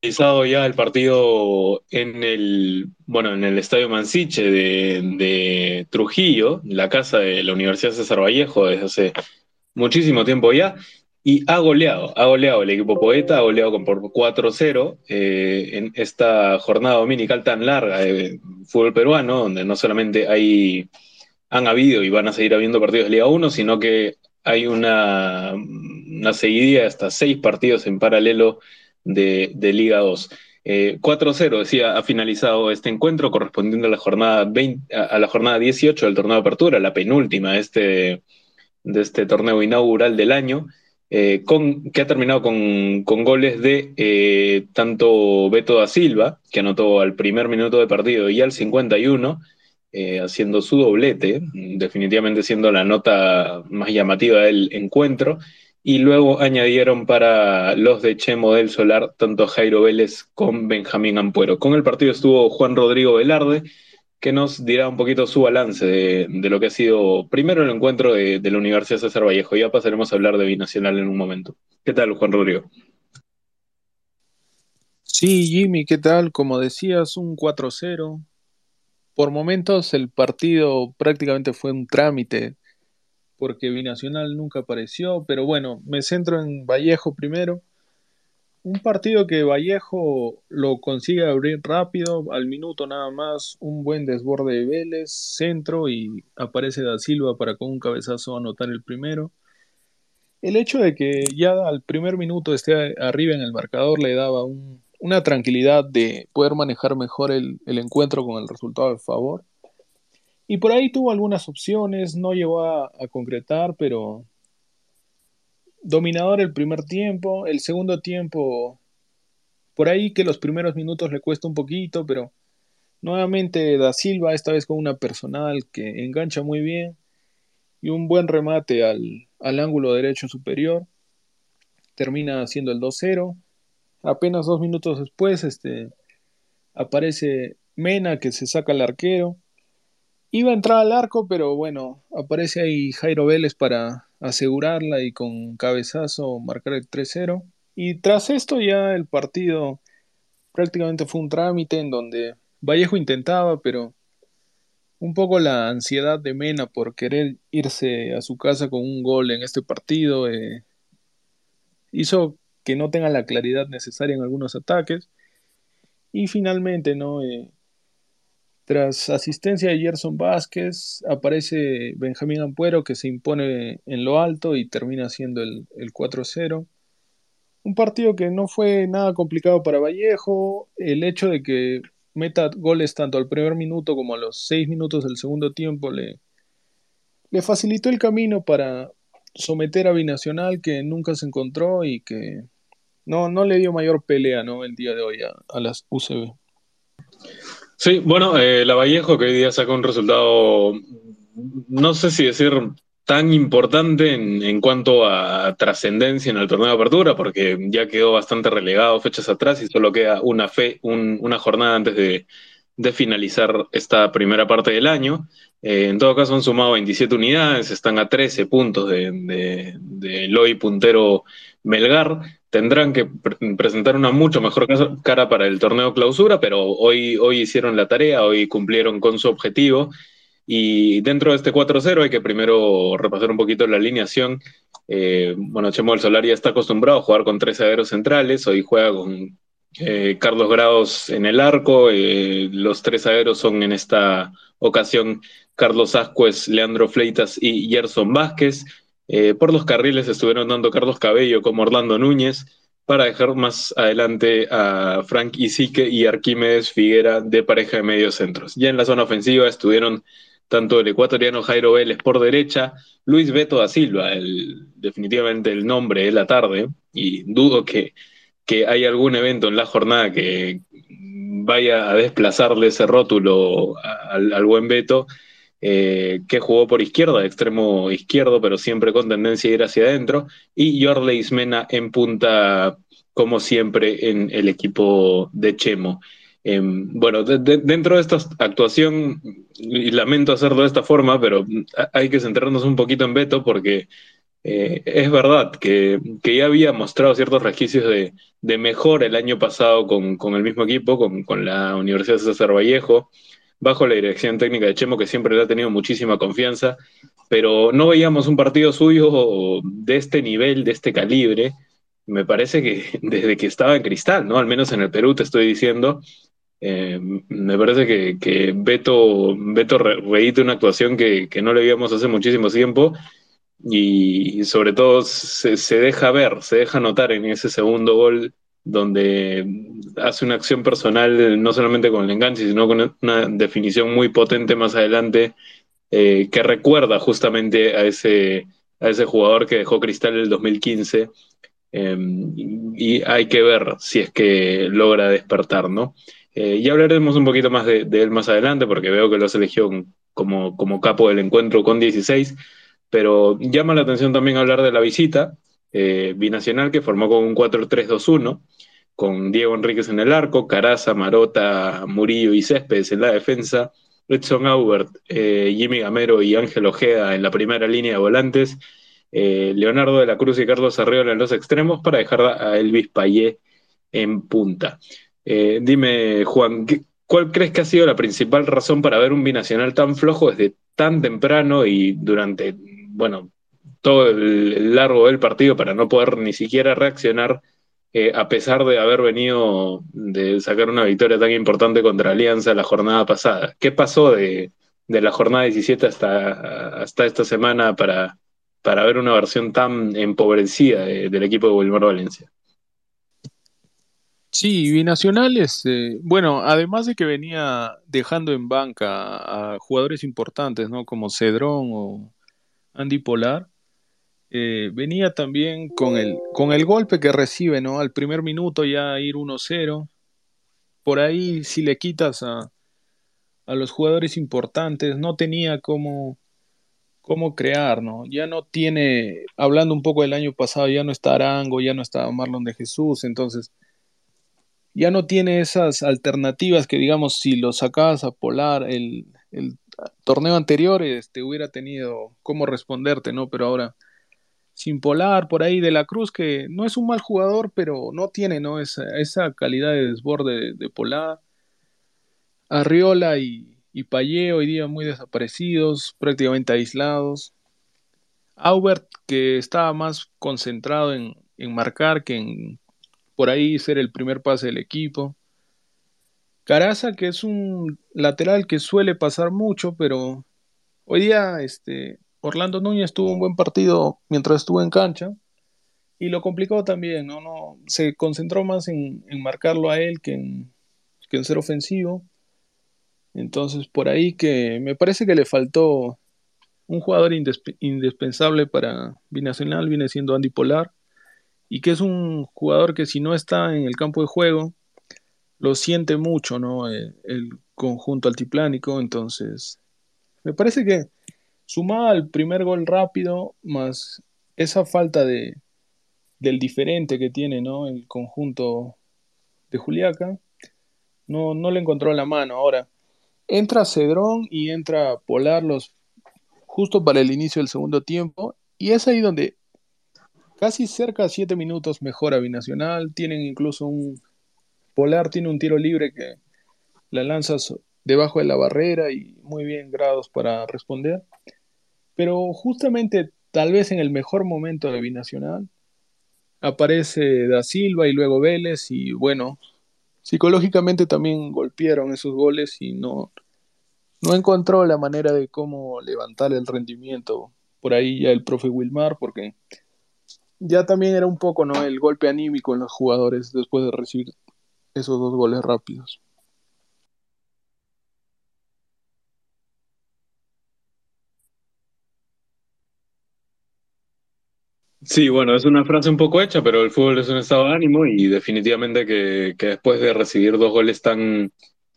finalizado ya el partido en el, bueno, en el Estadio Mansiche de, Trujillo, la casa de la Universidad César Vallejo desde hace muchísimo tiempo ya, y ha goleado, ha goleado el equipo Poeta, ha goleado por 4-0 eh, en esta jornada dominical tan larga de fútbol peruano, donde no solamente hay, han habido y van a seguir habiendo partidos de Liga 1, sino que hay una, una seguidilla de hasta seis partidos en paralelo de, Liga 2. Eh, 4-0, decía, ha finalizado este encuentro correspondiendo a la jornada 20, a la jornada 18 del torneo de apertura, la penúltima de este, de este torneo inaugural del año, eh, con, que ha terminado con, con goles de eh, tanto Beto da Silva, que anotó al primer minuto de partido y al 51, eh, haciendo su doblete, definitivamente siendo la nota más llamativa del encuentro, y luego añadieron para los de Chemo del Solar tanto Jairo Vélez con Benjamín Ampuero. Con el partido estuvo Juan Rodrigo Velarde, que nos dirá un poquito su balance de, de lo que ha sido primero el encuentro de, de, la Universidad César Vallejo. Ya pasaremos a hablar de Binacional en un momento. ¿Qué tal, Juan Rodrigo? Sí, Jimmy, ¿qué tal? Como decías, un 4-0. Por momentos el partido prácticamente fue un trámite porque Binacional nunca apareció, pero bueno, me centro en Vallejo primero. Un partido que Vallejo lo consigue abrir rápido, al minuto nada más, un buen desborde de Vélez, centro y aparece Da Silva para con un cabezazo anotar el primero. El hecho de que ya al primer minuto esté arriba en el marcador le daba un, una tranquilidad de poder manejar mejor el, el encuentro con el resultado de favor. Y por ahí tuvo algunas opciones, no llegó a, concretar, pero dominador el primer tiempo, el segundo tiempo, por ahí que los primeros minutos le cuesta un poquito, pero nuevamente Da Silva, esta vez con una personal que engancha muy bien y un buen remate al, al ángulo derecho superior, termina haciendo el 2-0. Apenas dos minutos después este, aparece Mena que se saca al arquero Iba a entrar al arco, pero bueno, aparece ahí Jairo Vélez para asegurarla y con cabezazo marcar el 3-0. Y tras esto ya el partido prácticamente fue un trámite en donde Vallejo intentaba, pero un poco la ansiedad de Mena por querer irse a su casa con un gol en este partido eh, hizo que no tenga la claridad necesaria en algunos ataques. Y finalmente, ¿no? Eh, tras asistencia de Gerson Vázquez, aparece Benjamín Ampuero que se impone en lo alto y termina siendo el, el 4-0. Un partido que no fue nada complicado para Vallejo. El hecho de que meta goles tanto al primer minuto como a los seis minutos del segundo tiempo le, le facilitó el camino para someter a Binacional que nunca se encontró y que no, no le dio mayor pelea ¿no? el día de hoy a, a las UCB. Sí, bueno, eh, la Vallejo que hoy día saca un resultado, no sé si decir tan importante en, en cuanto a trascendencia en el torneo de apertura, porque ya quedó bastante relegado fechas atrás y solo queda una, fe, un, una jornada antes de, finalizar esta primera parte del año. Eh, en todo caso han sumado 27 unidades, están a 13 puntos de, de, de hoy puntero Melgar tendrán que pre presentar una mucho mejor cara para el torneo clausura, pero hoy, hoy hicieron la tarea, hoy cumplieron con su objetivo. Y dentro de este 4-0 hay que primero repasar un poquito la alineación. Eh, bueno, Chemo del Solar ya está acostumbrado a jugar con tres zagueros centrales, hoy juega con eh, Carlos Grados en el arco, eh, los tres zagueros son en esta ocasión Carlos Ascuez, Leandro Fleitas y Gerson Vázquez. Eh, por los carriles estuvieron dando Carlos Cabello como Orlando Núñez, para dejar más adelante a Frank Isique y Arquímedes Figuera de pareja de medios centros. Ya en la zona ofensiva estuvieron tanto el ecuatoriano Jairo Vélez por derecha, Luis Beto da Silva, el, definitivamente el nombre de la tarde, y dudo que, que haya algún evento en la jornada que vaya a desplazarle ese rótulo al, al buen Beto, eh, que jugó por izquierda, extremo izquierdo, pero siempre con tendencia a ir hacia adentro, y Jorle Ismena en punta, como siempre, en el equipo de Chemo. Eh, bueno, de, de, dentro de esta actuación, y lamento hacerlo de esta forma, pero hay que centrarnos un poquito en Beto porque eh, es verdad que, ya había mostrado ciertos resquicios de, mejor el año pasado con, el mismo equipo, con, la Universidad de César Vallejo, bajo la dirección técnica de Chemo, que siempre le ha tenido muchísima confianza, pero no veíamos un partido suyo de este nivel, de este calibre. Me parece que desde que estaba en Cristal, ¿no? Al menos en el Perú, te estoy diciendo, eh, me parece que, Beto, Beto reíte una actuación que, que, no le vimos hace muchísimo tiempo y, sobre todo se, deja ver, se deja notar en ese segundo gol donde hace una acción personal no solamente con el enganche, sino con una definición muy potente más adelante eh, que recuerda justamente a ese, a ese jugador que dejó Cristal en el 2015 em, y, hay que ver si es que logra despertar, ¿no? Eh, hablaremos un poquito más de, de, él más adelante porque veo que lo has elegido como, como capo del encuentro con 16 pero llama la atención también hablar de la visita eh, binacional que formó con un 4-3-2-1, con Diego Enríquez en el arco, Caraza, Marota, Murillo y Céspedes en la defensa, Edson Aubert, eh, Jimmy Gamero y Ángel Ojeda en la primera línea de volantes, eh, Leonardo de la Cruz y Carlos Arriola en los extremos para dejar a Elvis Payé en punta. dime, Juan, ¿cuál crees que ha sido la principal razón para ver un binacional tan flojo desde tan temprano y durante bueno, todo el largo del partido para no poder ni siquiera reaccionar, eh, a pesar de haber venido de sacar una victoria tan importante contra Alianza la jornada pasada. ¿Qué pasó de, la jornada 17 hasta, hasta esta semana para, para ver una versión tan empobrecida del equipo de Wilmar Valencia? Sí, Binacional es, eh, bueno, además de que venía dejando en banca a jugadores importantes, ¿no? Como Cedrón o, Andy Polar, eh, venía también con el, con el golpe que recibe, ¿no? Al primer minuto ya ir 1-0. Por ahí, si le quitas a, a los jugadores importantes, no tenía cómo, cómo crear, ¿no? Ya no tiene, hablando un poco del año pasado, ya no está Arango, ya no está Marlon de Jesús, entonces ya no tiene esas alternativas que, digamos, si lo sacabas a Polar el, el torneo anterior este, hubiera tenido cómo responderte, ¿no? Pero ahora, sin Polar, por ahí de la Cruz, que no es un mal jugador, pero no tiene, ¿no? Esa, esa calidad de desborde de, Polar. Arriola y, y Payé hoy día muy desaparecidos, prácticamente aislados. Aubert, que estaba más concentrado en, en marcar que en por ahí ser el primer pase del equipo. Caraza, que es un lateral que suele pasar mucho, pero hoy día este, Orlando Núñez tuvo un buen partido mientras estuvo en cancha y lo complicó también, ¿no? no se concentró más en, marcarlo a él que en, que en ser ofensivo. Entonces, por ahí que me parece que le faltó un jugador indispensable para Binacional, viene siendo Andy Polar, y que es un jugador que si no está en el campo de juego, lo siente mucho, ¿no? El, conjunto altiplánico, entonces me parece que sumada al primer gol rápido, más esa falta de del diferente que tiene, ¿no? El conjunto de Juliaca, no, no le encontró la mano. Ahora, entra Cedrón y entra Polar los, justo para el inicio del segundo tiempo, y es ahí donde casi cerca de siete minutos mejora Binacional, tienen incluso un Polar tiene un tiro libre que la lanzas debajo de la barrera y muy bien grados para responder. Pero justamente tal vez en el mejor momento de Binacional aparece Da Silva y luego Vélez y bueno, psicológicamente también golpearon esos goles y no, no encontró la manera de cómo levantar el rendimiento por ahí ya el profe Wilmar porque ya también era un poco no el golpe anímico en los jugadores después de recibir esos dos goles rápidos. Sí, bueno, es una frase un poco hecha, pero el fútbol es un estado de ánimo y definitivamente que, después de recibir dos goles tan,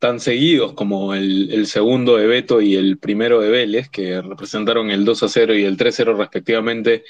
tan seguidos como el, segundo de Beto y el primero de Vélez, que representaron el 2 a 0 y el 3 0 respectivamente,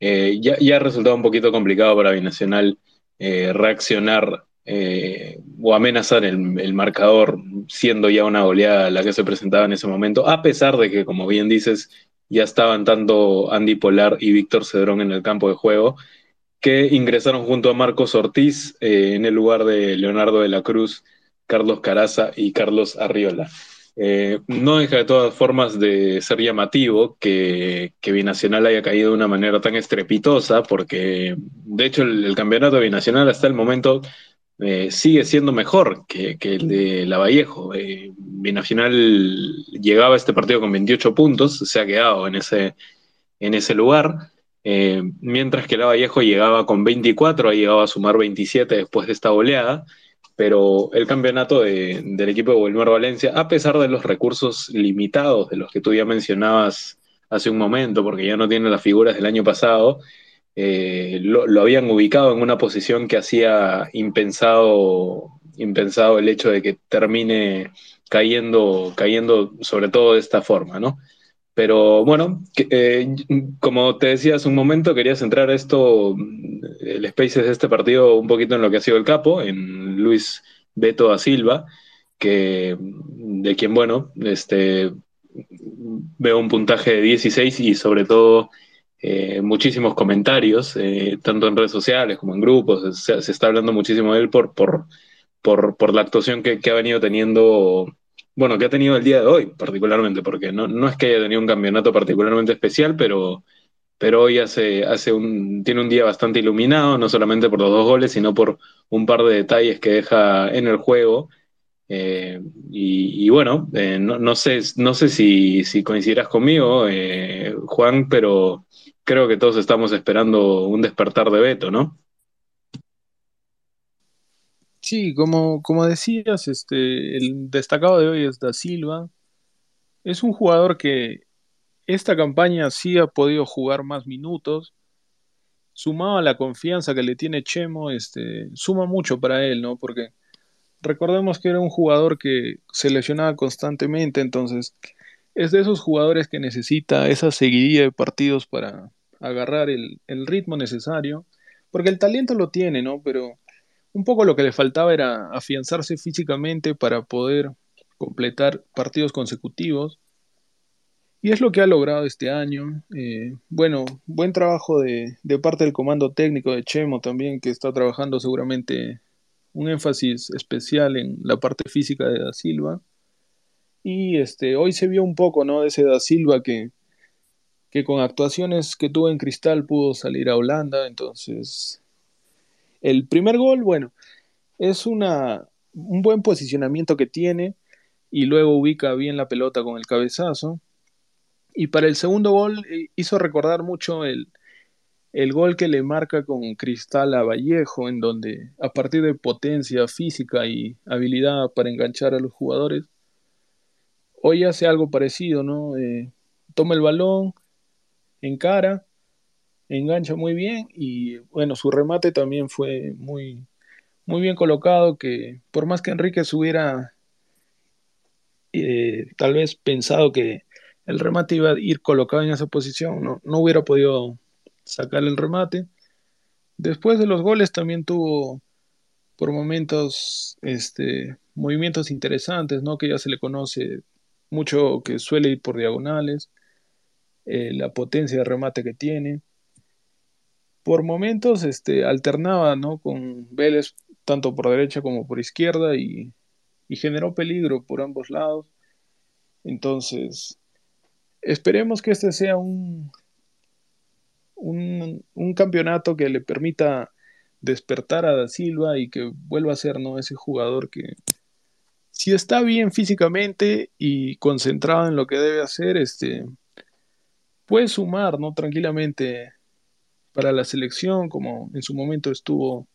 eh, ya, ya ha resultado un poquito complicado para Binacional eh, reaccionar eh, o amenazar el, marcador, siendo ya una goleada la que se presentaba en ese momento, a pesar de que, como bien dices, ya estaban tanto Andy Polar y Víctor Cedrón en el campo de juego, que ingresaron junto a Marcos Ortiz eh, en el lugar de Leonardo de la Cruz, Carlos Caraza y Carlos Arriola. Eh, no deja de todas formas de ser llamativo que, Binacional haya caído de una manera tan estrepitosa, porque de hecho el, campeonato Binacional hasta el momento eh, sigue siendo mejor que, el de Lavallejo. Eh, Binacional llegaba a este partido con 28 puntos, se ha quedado en ese, en ese lugar. mientras que Lavallejo llegaba con 24, ha llegado a sumar 27 después de esta goleada pero el campeonato del equipo de Wilmar Valencia, a pesar de los recursos limitados de los que tú ya mencionabas hace un momento, porque ya no tiene las figuras del año pasado, eh, lo, habían ubicado en una posición que hacía impensado, impensado el hecho de que termine cayendo, cayendo sobre todo de esta forma, ¿no? Pero bueno, eh, como te decía hace un momento, quería centrar esto, el Spaces de este partido, un poquito en lo que ha sido el capo, en Luis Beto da Silva, que, de quien, bueno, este, veo un puntaje de 16 y sobre todo eh, muchísimos comentarios, eh, tanto en redes sociales como en grupos. Se, está hablando muchísimo de él por, por, por, la actuación que, que ha venido teniendo bueno, que ha tenido el día de hoy particularmente, porque no, no es que haya tenido un campeonato particularmente especial, pero, pero hoy hace, hace un, tiene un día bastante iluminado, no solamente por los dos goles, sino por un par de detalles que deja en el juego. Eh, y, bueno, no, no, sé, no sé si, si coincidirás conmigo, Juan, pero creo que todos estamos esperando un despertar de Beto, ¿no? Sí, como, como decías, este, el destacado de hoy es Da Silva. Es un jugador que esta campaña sí ha podido jugar más minutos. Sumado a la confianza que le tiene Chemo, este, suma mucho para él, ¿no? Porque recordemos que era un jugador que se lesionaba constantemente, entonces es de esos jugadores que necesita esa seguidilla de partidos para agarrar el, ritmo necesario. Porque el talento lo tiene, ¿no? Pero un poco lo que le faltaba era afianzarse físicamente para poder completar partidos consecutivos. Y es lo que ha logrado este año. Eh, bueno, buen trabajo de, parte del comando técnico de Chemo también, que está trabajando seguramente un énfasis especial en la parte física de Da Silva. Y este, hoy se vio un poco ¿no? de ese Da Silva que, que con actuaciones que tuvo en Cristal pudo salir a Holanda. Entonces, el primer gol, bueno, es una, un buen posicionamiento que tiene y luego ubica bien la pelota con el cabezazo. Y para el segundo gol eh, hizo recordar mucho el, el gol que le marca con Cristal a Vallejo, en donde a partir de potencia física y habilidad para enganchar a los jugadores, hoy hace algo parecido, ¿no? Eh, toma el balón, encara engancha muy bien y bueno, su remate también fue muy, muy bien colocado, que por más que Enriquez hubiera eh, tal vez pensado que el remate iba a ir colocado en esa posición, no, no hubiera podido sacar el remate. Después de los goles también tuvo por momentos este, movimientos interesantes, ¿no? que ya se le conoce mucho que suele ir por diagonales, eh, la potencia de remate que tiene por momentos este, alternaba ¿no? con Vélez tanto por derecha como por izquierda y, generó peligro por ambos lados. Entonces, esperemos que este sea un, un, campeonato que le permita despertar a Da Silva y que vuelva a ser ¿no? ese jugador que si está bien físicamente y concentrado en lo que debe hacer, este, puede sumar ¿no? tranquilamente para la selección, como en su momento estuvo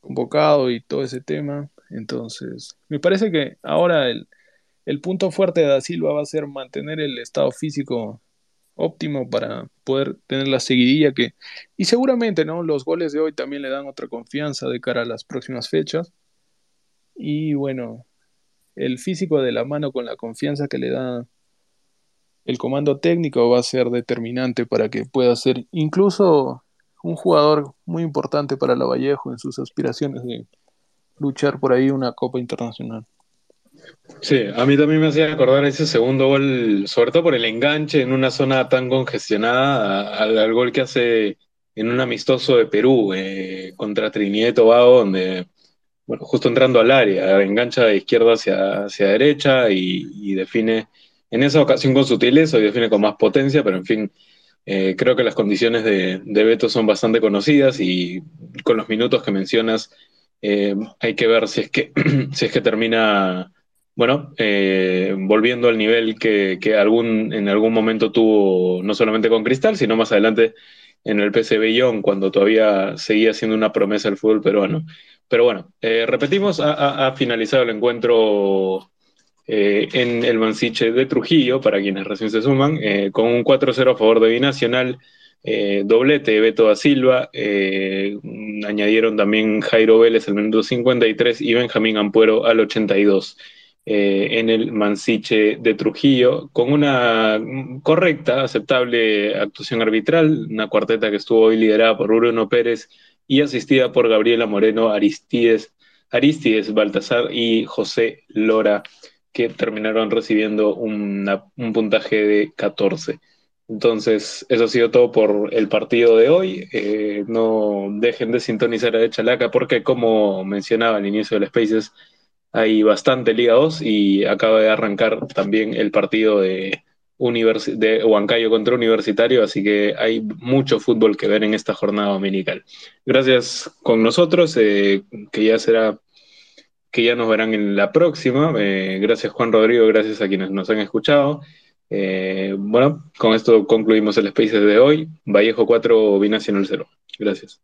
convocado y todo ese tema. Entonces, me parece que ahora el, punto fuerte de Da Silva va a ser mantener el estado físico óptimo para poder tener la seguidilla que y seguramente no los goles de hoy también le dan otra confianza de cara a las próximas fechas y bueno el físico de la mano con la confianza que le da el comando técnico va a ser determinante para que pueda ser incluso un jugador muy importante para la Vallejo en sus aspiraciones de luchar por ahí una Copa Internacional. Sí, a mí también me hacía acordar ese segundo gol, sobre todo por el enganche en una zona tan congestionada, al, gol que hace en un amistoso de Perú eh, contra Trinidad y Tobago, donde, bueno, justo entrando al área, engancha de izquierda hacia, hacia derecha y, define, en esa ocasión con sutileza y define con más potencia, pero en fin, eh, creo que las condiciones de, de Beto son bastante conocidas y con los minutos que mencionas, eh, hay que ver si es que, si es que termina bueno, eh, volviendo al nivel que, algún, en algún momento tuvo, no solamente con Cristal, sino más adelante en el PSV Young, cuando todavía seguía siendo una promesa el fútbol peruano. Pero bueno, eh, repetimos, ha, finalizado el encuentro eh, en el Mansiche de Trujillo, para quienes recién se suman, con un 4-0 a favor de Binacional. doblete de Beto da Silva, añadieron también Jairo Vélez al minuto 53 y Benjamín Ampuero al 82. Eh, en el Mansiche de Trujillo, con una correcta, aceptable actuación arbitral, una cuarteta que estuvo hoy liderada por Bruno Pérez y asistida por Gabriela Moreno, Aristides, Aristides Baltasar y José Lora, que terminaron recibiendo un puntaje de 14. Entonces, eso ha sido todo por el partido de hoy. Eh, no dejen de sintonizar a Chalaca porque, como mencionaba al inicio del Spaces, hay bastante Liga 2 y acaba de arrancar también el partido de, de Huancayo contra Universitario, así que hay mucho fútbol que ver en esta jornada dominical. Gracias con nosotros, eh, que ya será que ya nos verán en la próxima. Eh, gracias Juan Rodrigo, gracias a quienes nos han escuchado. Eh, bueno, con esto concluimos el Spaces de hoy. Vallejo 4, Binacional 0. Gracias.